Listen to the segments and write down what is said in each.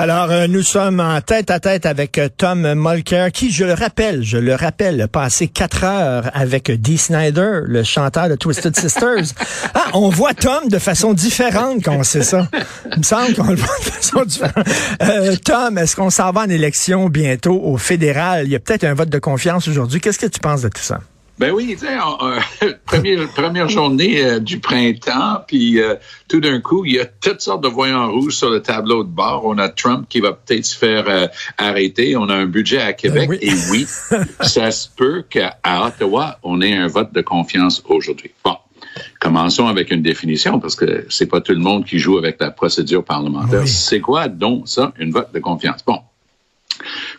Alors, euh, nous sommes en tête à tête avec euh, Tom Mulcair, qui, je le rappelle, je le rappelle, a passé quatre heures avec Dee Snyder, le chanteur de Twisted Sisters. Ah, on voit Tom de façon différente quand on sait ça. Il me semble qu'on le voit de façon différente. Euh, Tom, est-ce qu'on s'en va en élection bientôt au fédéral? Il y a peut-être un vote de confiance aujourd'hui. Qu'est-ce que tu penses de tout ça? Ben oui, tu sais, euh, première, première journée euh, du printemps, puis euh, tout d'un coup, il y a toutes sortes de voyants rouges sur le tableau de bord. On a Trump qui va peut-être se faire arrêter. On a un budget à Québec. Et oui, ça se peut qu'à Ottawa, on ait un vote de confiance aujourd'hui. Bon. Commençons avec une définition parce que c'est pas tout le monde qui joue avec la procédure parlementaire. C'est quoi donc ça, une vote de confiance? Bon,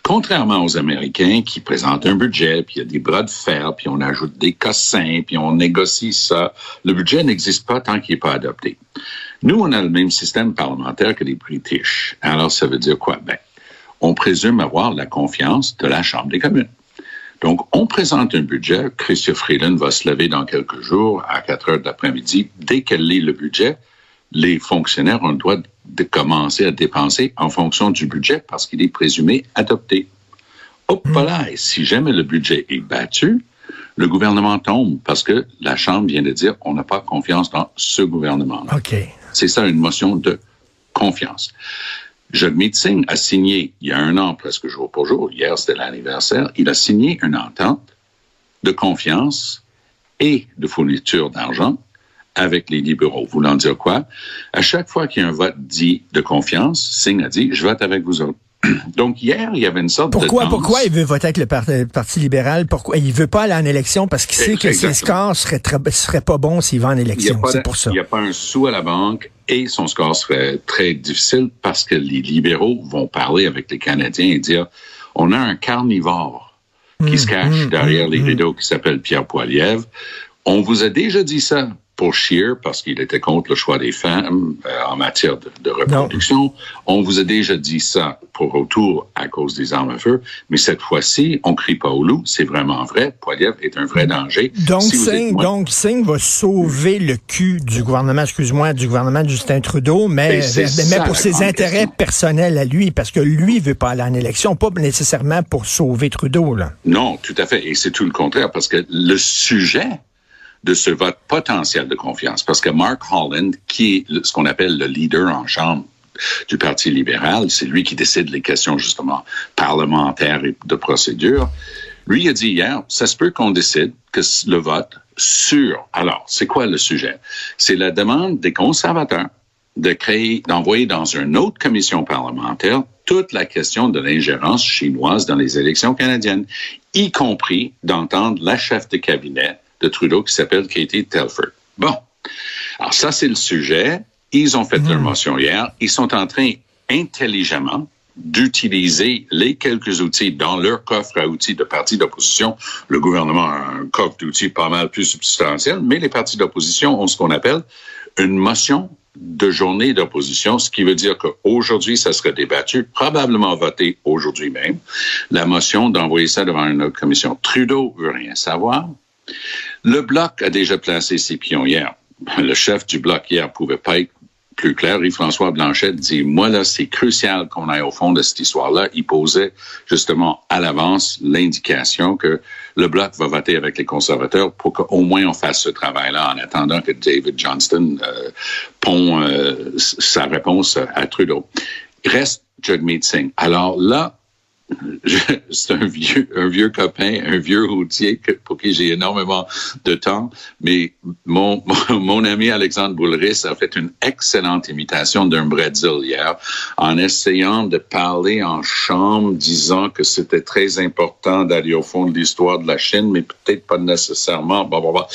Contrairement aux Américains qui présentent un budget, puis il y a des bras de fer, puis on ajoute des cossins, puis on négocie ça, le budget n'existe pas tant qu'il n'est pas adopté. Nous, on a le même système parlementaire que les British. Alors, ça veut dire quoi? Ben, on présume avoir la confiance de la Chambre des communes. Donc, on présente un budget. Christian Freeland va se lever dans quelques jours à 4 heures d'après-midi. Dès qu'elle lit le budget, les fonctionnaires ont le droit de commencer à dépenser en fonction du budget parce qu'il est présumé adopté. Hop hmm. là, si jamais le budget est battu, le gouvernement tombe parce que la Chambre vient de dire on n'a pas confiance dans ce gouvernement. OK. C'est ça une motion de confiance. Jagmeet Singh a signé il y a un an, presque jour pour jour, hier c'était l'anniversaire, il a signé une entente de confiance et de fourniture d'argent avec les libéraux. Voulant dire quoi? À chaque fois qu'il y a un vote dit de confiance, Singh a dit, je vote avec vous autres. Donc hier, il y avait une sorte pourquoi, de Pourquoi il veut voter avec le, Parti libéral? Pourquoi il veut pas aller en élection? Parce qu'il sait que ses scores seraient, seraient pas bons s'il va en élection. C'est pour ça. Il n'y a pas un sou à la banque et son score serait très difficile parce que les libéraux vont parler avec les Canadiens et dire, on a un carnivore qui se mmh, cache mmh, derrière mmh, les rideaux qui s'appelle Pierre Poilievre. On vous a déjà dit ça pour Scheer parce qu'il était contre le choix des femmes euh, en matière de, reproduction. On vous a déjà dit ça pour retour à cause des armes à feu, mais cette fois-ci, on crie pas au loup, c'est vraiment vrai. Poiliev est un vrai danger. Donc, Singh, donc Singh va sauver le cul du gouvernement, excuse-moi, du gouvernement de Justin Trudeau, mais, mais, pour ses intérêts personnels à lui, parce que lui veut pas aller en élection, pas nécessairement pour sauver Trudeau. Là. Non, tout à fait. Et c'est tout le contraire, parce que le sujet de ce vote potentiel de confiance. Parce que Mark Holland, qui est ce qu'on appelle le leader en chambre du Parti libéral, c'est lui qui décide les questions justement parlementaires et de procédure. Lui a dit hier, ça se peut qu'on décide que le vote sur. Alors, c'est quoi le sujet? C'est la demande des conservateurs de créer, d'envoyer dans une autre commission parlementaire toute la question de l'ingérence chinoise dans les élections canadiennes, y compris d'entendre la chef de cabinet de Trudeau qui s'appelle Katie Telford. Bon. Alors ça, c'est le sujet. Ils ont fait leur hmm. motion hier. Ils sont en train intelligemment d'utiliser les quelques outils dans leur coffre à outils de partis d'opposition. Le gouvernement a un coffre d'outils pas mal plus substantiel, mais les partis d'opposition ont ce qu'on appelle une motion de journée d'opposition, ce qui veut dire qu'aujourd'hui, ça serait débattu, probablement voté aujourd'hui même, la motion d'envoyer ça devant une commission. Trudeau veut rien savoir. Le bloc a déjà placé ses pions hier. Le chef du bloc hier pouvait pas être plus clair. Yves-François Blanchette dit, moi là, c'est crucial qu'on aille au fond de cette histoire-là. Il posait justement à l'avance l'indication que le bloc va voter avec les conservateurs pour qu'au moins on fasse ce travail-là en attendant que David Johnston euh, pond euh, sa réponse à Trudeau. Reste Jagmeet Singh. Alors là, c'est un vieux, un vieux copain, un vieux routier pour qui j'ai énormément de temps. Mais mon, mon, ami Alexandre Boulris a fait une excellente imitation d'un bretzel hier en essayant de parler en chambre, disant que c'était très important d'aller au fond de l'histoire de la Chine, mais peut-être pas nécessairement. Bah, bah, bah.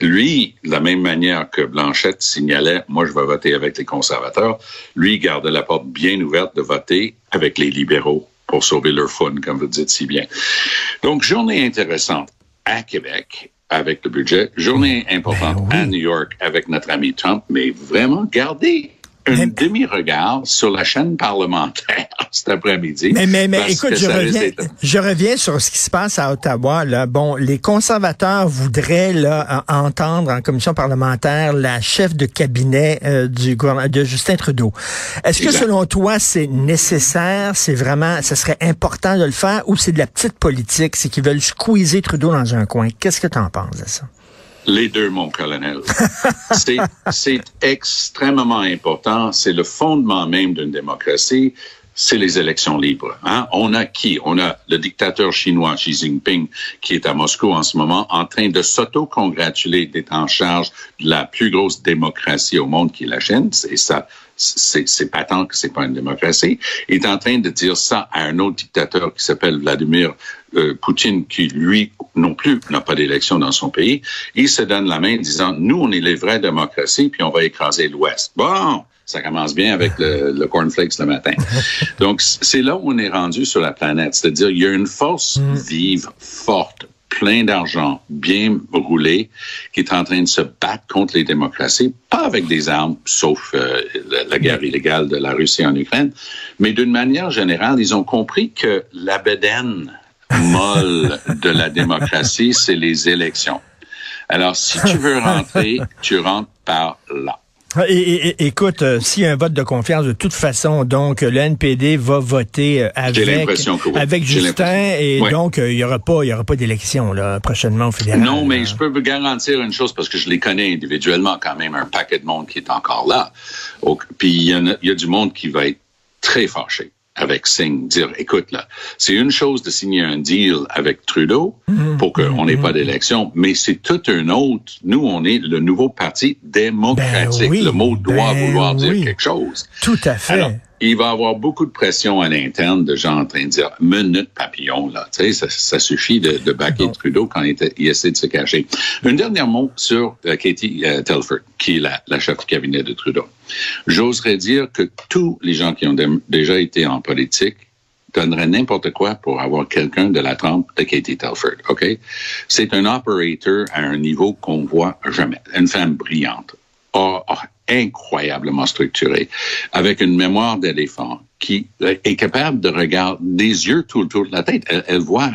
Lui, de la même manière que Blanchette signalait, moi je vais voter avec les conservateurs, lui gardait la porte bien ouverte de voter avec les libéraux pour sauver leur fun, comme vous dites si bien. Donc, journée intéressante à Québec avec le budget, journée importante ben à New York avec notre ami Trump, mais vraiment, gardez un demi-regard sur la chaîne parlementaire cet après-midi. Mais, mais, mais écoute, je reviens, je reviens sur ce qui se passe à Ottawa. Là. Bon, les conservateurs voudraient là, entendre en commission parlementaire la chef de cabinet euh, du de Justin Trudeau. Est-ce que selon toi, c'est nécessaire, c'est vraiment, ce serait important de le faire ou c'est de la petite politique, c'est qu'ils veulent squeezer Trudeau dans un coin? Qu'est-ce que tu en penses de ça? Les deux, mon colonel. c'est extrêmement important. C'est le fondement même d'une démocratie. C'est les élections libres. Hein? On a qui? On a le dictateur chinois Xi Jinping qui est à Moscou en ce moment en train de s'auto-congratuler d'être en charge de la plus grosse démocratie au monde qui est la Chine. Et ça, c'est patent que c'est pas une démocratie. Il est en train de dire ça à un autre dictateur qui s'appelle Vladimir euh, Poutine, qui lui non plus n'a pas d'élection dans son pays. Il se donne la main disant, nous, on est les vraies démocraties, puis on va écraser l'Ouest. Bon, ça commence bien avec le, le cornflakes le matin. Donc, c'est là où on est rendu sur la planète. C'est-à-dire, il y a une force mm. vive, forte, plein d'argent, bien roulé, qui est en train de se battre contre les démocraties, pas avec des armes, sauf euh, la, guerre illégale de la Russie en Ukraine, mais d'une manière générale, ils ont compris que la bedaine molle de la démocratie, c'est les élections. Alors, si tu veux rentrer, tu rentres par là. Et, écoute, euh, s'il y a un vote de confiance, de toute façon, donc le NPD va voter euh, avec, avec Justin et donc euh, il y aura pas, y aura pas d'élection là prochainement au fédéral. Non, mais je peux vous garantir une chose parce que je les connais individuellement quand même un paquet de monde qui est encore là. puis il y, y a du monde qui va être très fâché avec Singh, dire, écoute, là, c'est une chose de signer un deal avec Trudeau mm-hmm. pour qu'on n'ait pas mm-hmm. d'élection, mais c'est tout un autre. Nous, on est le nouveau parti démocratique. Ben le mot doit ben vouloir dire quelque chose. Tout à fait il va avoir beaucoup de pression à l'interne de gens en train de dire minute papillon là, tu sais, ça, suffit de, de baquer Trudeau quand il, essaie de se cacher. Un dernier mot sur euh, Katie euh, Telford, qui est la, la, chef du cabinet de Trudeau. J'oserais dire que tous les gens qui ont déjà été en politique donneraient n'importe quoi pour avoir quelqu'un de la trempe de Katie Telford, OK? C'est un operator à un niveau qu'on voit jamais. Une femme brillante, incroyablement structurée, avec une mémoire d'éléphant qui est capable de regarder des yeux tout autour de la tête. Elle, voit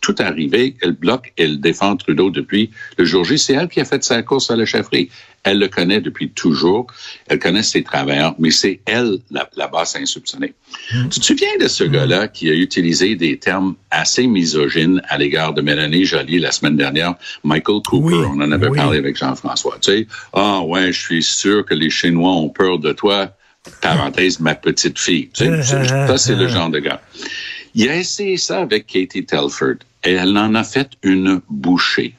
tout arriver, elle bloque, elle défend Trudeau depuis le jour J. C'est elle qui a fait sa course à la chefferie. Elle le connaît depuis toujours. Elle connaît ses travers, mais c'est elle la, la basse insoupçonnée. Hmm. Tu te souviens de ce hmm. gars-là qui a utilisé des termes assez misogynes à l'égard de Mélanie Joly la semaine dernière, Michael Cooper, on en avait parlé avec Jean-François. Tu sais, ah ouais, je suis sûr que les Chinois ont peur de toi. Parenthèse, ma petite fille. Tu sais, ça, c'est le genre de gars. Il a essayé ça avec Katie Telford et elle en a fait une bouchée.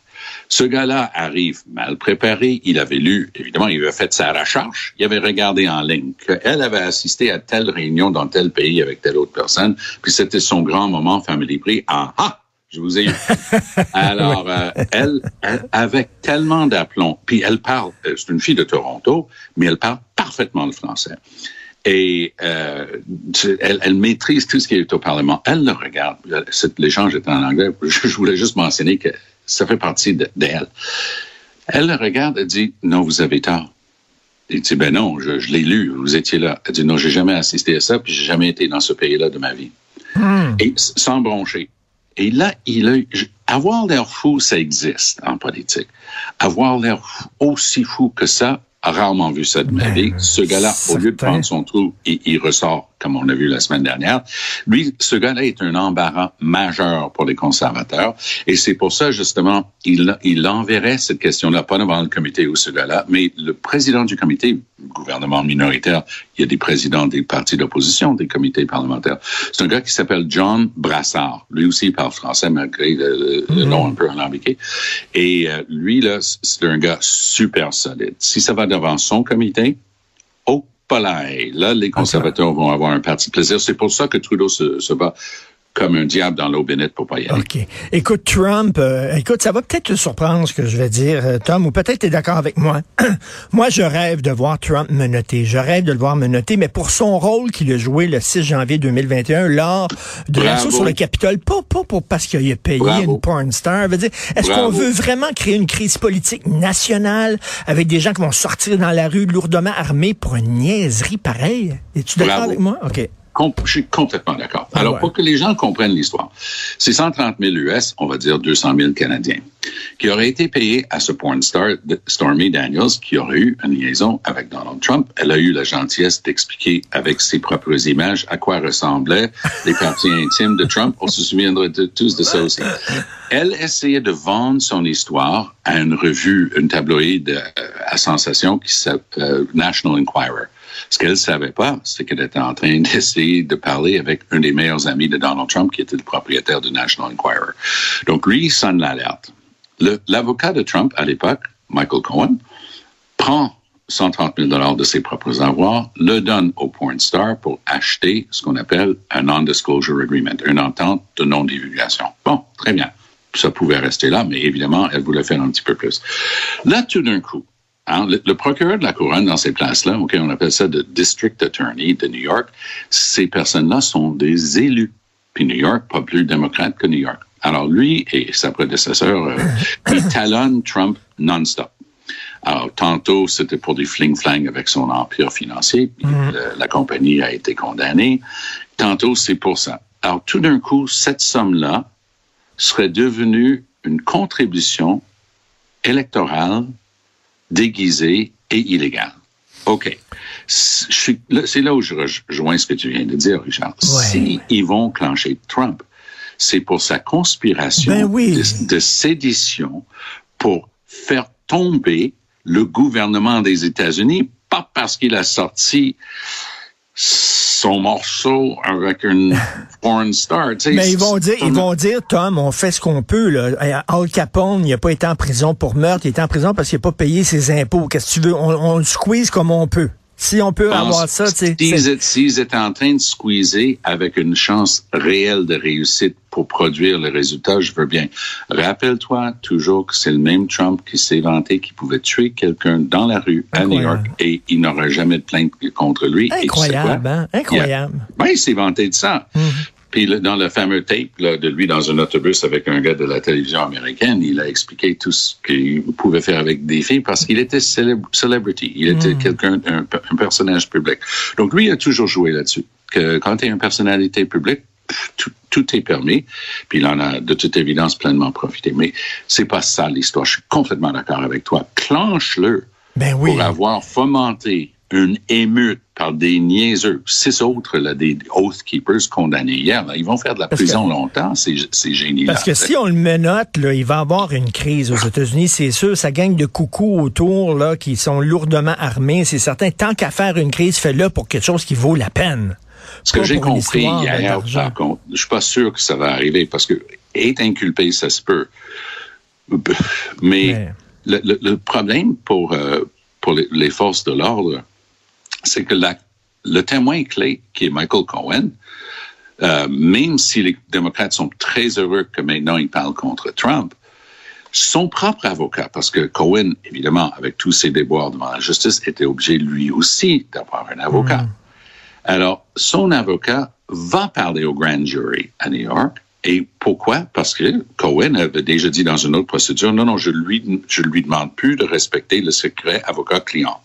Ce gars-là arrive mal préparé. Il avait lu, évidemment, il avait fait sa recherche. Il avait regardé en ligne qu'elle avait assisté à telle réunion dans tel pays avec telle autre personne. Puis c'était son grand moment family prix. Ah ah! Je vous ai eu. Alors, euh, elle, elle, avec tellement d'aplomb, puis elle parle, euh, c'est une fille de Toronto, mais elle parle parfaitement le français. Et euh, elle, elle, maîtrise tout ce qui est au Parlement. Elle le regarde. L'échange est en anglais. Je, voulais juste mentionner que ça fait partie d'elle. Elle le regarde et dit, non, vous avez tort. Il dit, ben non, je, je l'ai lu, vous étiez là. Elle dit, non, j'ai jamais assisté à ça, puis j'ai jamais été dans ce pays-là de ma vie. Hmm. Et sans broncher. Et là, il a, avoir l'air fou, ça existe en politique. Avoir l'air aussi fou que ça, a rarement vu ça de ma ben, vie. Ce gars-là, au lieu de prendre son trou, il, il ressort comme on a vu la semaine dernière. Lui, ce gars-là est un embarras majeur pour les conservateurs. Et c'est pour ça, justement, il, il enverrait cette question-là, pas devant le comité ou ce gars-là, mais le président du comité, gouvernement minoritaire, il y a des présidents des partis d'opposition, des comités parlementaires. C'est un gars qui s'appelle John Brassard. Lui aussi, il parle français, malgré le, mm-hmm. nom un peu alambiqué. Et euh, lui, là, c'est un gars super solide. Si ça va devant son comité, Là, les conservateurs vont avoir un parti plaisir. C'est pour ça que Trudeau se, bat comme un diable dans l'eau bénite pour pas y aller. OK. Écoute, Trump, euh, écoute, ça va peut-être te surprendre ce que je vais dire, euh, Tom, ou peut-être tu es d'accord avec moi. moi, je rêve de voir Trump me noter. Je rêve de le voir me noter, mais pour son rôle qu'il a joué le 6 janvier 2021 lors de l'assaut sur le Capitole, pas, pas, pas parce qu'il a payé une porn star. Est-ce qu'on veut vraiment créer une crise politique nationale avec des gens qui vont sortir dans la rue lourdement armés pour une niaiserie pareille? Es-tu d'accord avec moi? OK je suis complètement d'accord. Ah Alors, pour que les gens comprennent l'histoire, c'est 130 000 US, on va dire 200 000 Canadiens, qui auraient été payés à ce porn star, Stormy Daniels, qui aurait eu une liaison avec Donald Trump. Elle a eu la gentillesse d'expliquer avec ses propres images à quoi ressemblaient les parties intimes de Trump. On se souviendra de, tous de ça aussi. Elle essayait de vendre son histoire à une revue, une tabloïd euh, à sensation qui s'appelle National Enquirer. Ce qu'elle savait pas, c'est qu'elle était en train d'essayer de parler avec un des meilleurs amis de Donald Trump, qui était le propriétaire du National Enquirer. Donc, lui, il sonne l'alerte. L'avocat de Trump, à l'époque, Michael Cohen, prend 130 000 dollars de ses propres avoirs, le donne au porn star pour acheter ce qu'on appelle un non-disclosure agreement, une entente de non-divulgation. Bon, très bien. Ça pouvait rester là, mais évidemment, elle voulait faire un petit peu plus. Là, tout d'un coup, Hein, le, procureur de la couronne dans ces places-là, ok, on appelle ça le district attorney de New York, ces personnes-là sont des élus. Puis New York, pas plus démocrate que New York. Alors lui et sa prédécesseur, euh, ils talonnent Trump non-stop. Alors, tantôt, c'était pour des fling-flang avec son empire financier. Mm. la compagnie a été condamnée. Tantôt, c'est pour ça. Alors, tout d'un coup, cette somme-là serait devenue une contribution électorale déguisé et illégal. OK. C'est là où je rejoins ce que tu viens de dire, Richard. Si ils vont clencher Trump, c'est pour sa conspiration ben de, de sédition pour faire tomber le gouvernement des États-Unis, pas parce qu'il a sorti son morceau avec une porn star. Mais ils vont dire, ils vont dire, Tom, on fait ce qu'on peut. Là. Al Capone, il n'a pas été en prison pour meurtre, il est en prison parce qu'il n'a pas payé ses impôts. Qu'est-ce que tu veux? On, on le squeeze comme on peut. Si on peut avoir ça, tu sais. S'ils étaient en train de squeezer avec une chance réelle de réussite pour produire le résultat, je veux bien. Rappelle-toi toujours que c'est le même Trump qui s'est vanté qu'il pouvait tuer quelqu'un dans la rue à New York et il n'aura jamais de plainte contre lui. Incroyable, hein? Incroyable. Oui, il s'est vanté de ça. Mhm. Puis dans le fameux tape là, de lui dans un autobus avec un gars de la télévision américaine, il a expliqué tout ce qu'il pouvait faire avec des filles parce qu'il était celebrity. Il était hmm. quelqu'un, un, personnage public. Donc lui il a toujours joué là-dessus. Que quand tu es une personnalité publique, tout, est permis, puis il en a de toute évidence pleinement profité. Mais c'est pas ça l'histoire. Je suis complètement d'accord avec toi. Clenche-le ben oui. pour avoir fomenté une émeute par des niaiseux. Six autres, là, des Oath Keepers condamnés hier, ils vont faire de la prison longtemps, ces, ces génies Parce que si on le menote, là, il va avoir une crise aux États-Unis, c'est sûr. Ça gagne de coucou autour, là, qui sont lourdement armés, c'est certain. Tant qu'à faire une crise, fais-le pour quelque chose qui vaut la peine. Ce que j'ai compris hier, par contre, je suis pas sûr que ça va arriver, parce que être inculpé, ça se peut. Mais, Le, problème pour, euh, pour les forces de l'ordre, c'est que le témoin clé, qui est Michael Cohen, euh, même si les démocrates sont très heureux que maintenant il parle contre Trump, son propre avocat, parce que Cohen, évidemment, avec tous ses déboires devant la justice, était obligé lui aussi d'avoir un avocat. Mm. Alors, son avocat va parler au grand jury à New York. Et pourquoi? Parce que Cohen avait déjà dit dans une autre procédure, non, non, je lui, je lui demande plus de respecter le secret avocat-client.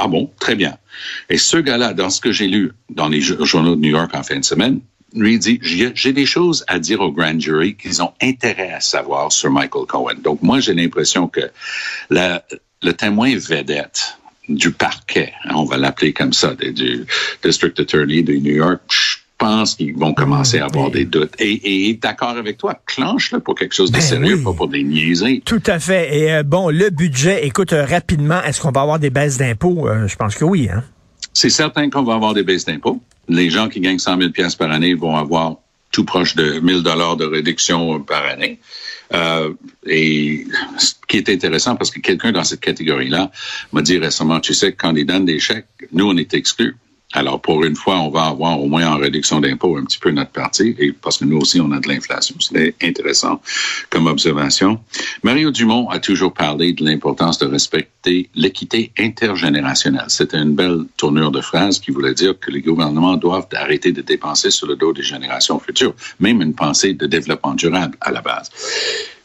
Ah bon, très bien. Et ce gars-là, dans ce que j'ai lu dans les journaux de New York en fin de semaine, lui dit, j'ai des choses à dire au grand jury qu'ils ont intérêt à savoir sur Michael Cohen. Donc moi, j'ai l'impression que le témoin vedette du parquet, hein, on va l'appeler comme ça, du District Attorney de New York, pense qu'ils vont commencer à avoir des doutes. Et, et d'accord avec toi, clenche-le pour quelque chose de ben sérieux, pas pour des niaiseries. Tout à fait. Et euh, bon, le budget, écoute, euh, rapidement, est-ce qu'on va avoir des baisses d'impôts? Euh, je pense que oui. Hein? C'est certain qu'on va avoir des baisses d'impôts. Les gens qui gagnent 100 000 par année vont avoir tout proche de 1000 dollars de réduction par année. et ce qui est intéressant, parce que quelqu'un dans cette catégorie-là m'a dit récemment, tu sais, quand ils donnent des chèques, nous, on est exclus Alors, pour une fois, on va avoir au moins en réduction d'impôts un petit peu notre partie, et parce que nous aussi, on a de l'inflation. C'est intéressant comme observation. Mario Dumont a toujours parlé de l'importance de respecter l'équité intergénérationnelle. C'était une belle tournure de phrase qui voulait dire que les gouvernements doivent arrêter de dépenser sur le dos des générations futures, même une pensée de développement durable à la base.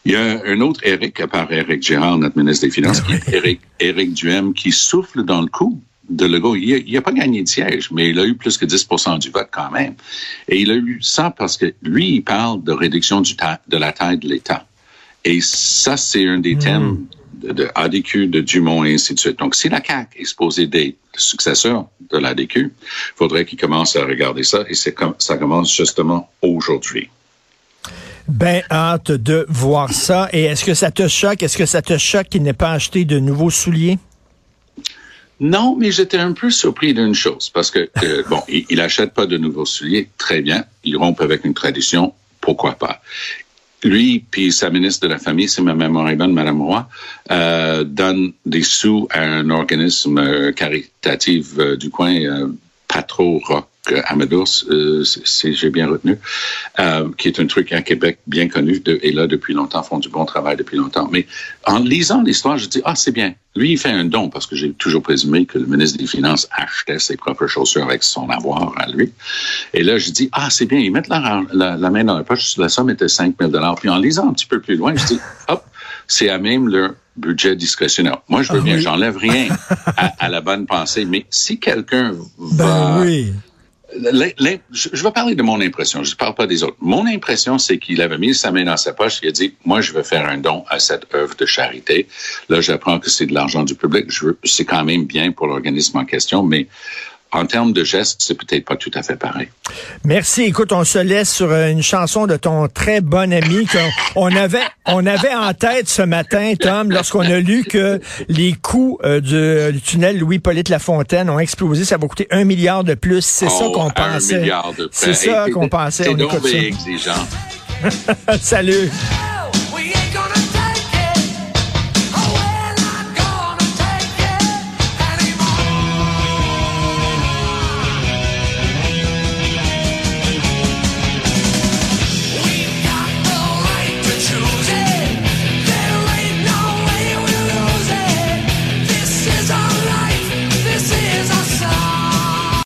Il y a un autre Eric, à part Eric Gérard, notre ministre des Finances, qui est Eric, Eric Duhem, qui souffle dans le coup de Legault. Il n'a pas gagné de siège, mais il a eu plus que 10% du vote quand même. Et il a eu ça parce que lui, il parle de réduction du de la taille de l'État. Et ça, c'est un des hmm. thèmes de, ADQ, de Dumont et ainsi de suite. Donc, si la CAQ est supposée d'être le successeur de l'ADQ, il faudrait qu'il commence à regarder ça et ça commence justement aujourd'hui. Ben, hâte de voir ça. Et est-ce que ça te choque? Est-ce que ça te choque qu'il n'ait pas acheté de nouveaux souliers? Non, mais j'étais un peu surpris d'une chose, parce que, euh, bon, il, il, achète pas de nouveaux souliers, très bien, il rompt avec une tradition, pourquoi pas. Lui, puis sa ministre de la Famille, c'est ma mémoire est bonne, Madame Roy, euh, donne des sous à un organisme euh, caritatif euh, du coin, euh, pas trop rock Amados, euh, si j'ai bien retenu, euh, qui est un truc à Québec bien connu de, et là depuis longtemps, font du bon travail depuis longtemps. Mais en lisant l'histoire, je dis, ah, c'est bien. Lui, il fait un don parce que j'ai toujours présumé que le ministre des Finances achetait ses propres chaussures avec son avoir à lui. Et là, je dis, ah, c'est bien. Ils mettent la, la, main dans la poche. La somme était 5 000 Puis en lisant un petit peu plus loin, je dis, hop, c'est à même leur budget discrétionnaire. Moi, je veux ah bien, j'enlève rien à, la bonne pensée, mais si quelqu'un ben va... oui je vais parler de mon impression, je ne parle pas des autres. Mon impression, c'est qu'il avait mis sa main dans sa poche, il a dit, moi, je vais faire un don à cette œuvre de charité. Là, j'apprends que c'est de l'argent du public. C'est quand même bien pour l'organisme en question, mais en termes de gestes, c'est peut-être pas tout à fait pareil. Merci. Écoute, on se laisse sur une chanson de ton très bon ami qu'on avait, on avait en tête ce matin, Tom, lorsqu'on a lu que les coûts euh, du, tunnel Louis-Polyte Lafontaine ont explosé. Ça va coûter un milliard de plus. C'est ça oh, qu'on pensait. C'est ça qu'on pensait. C'est donc exigeant. Salut.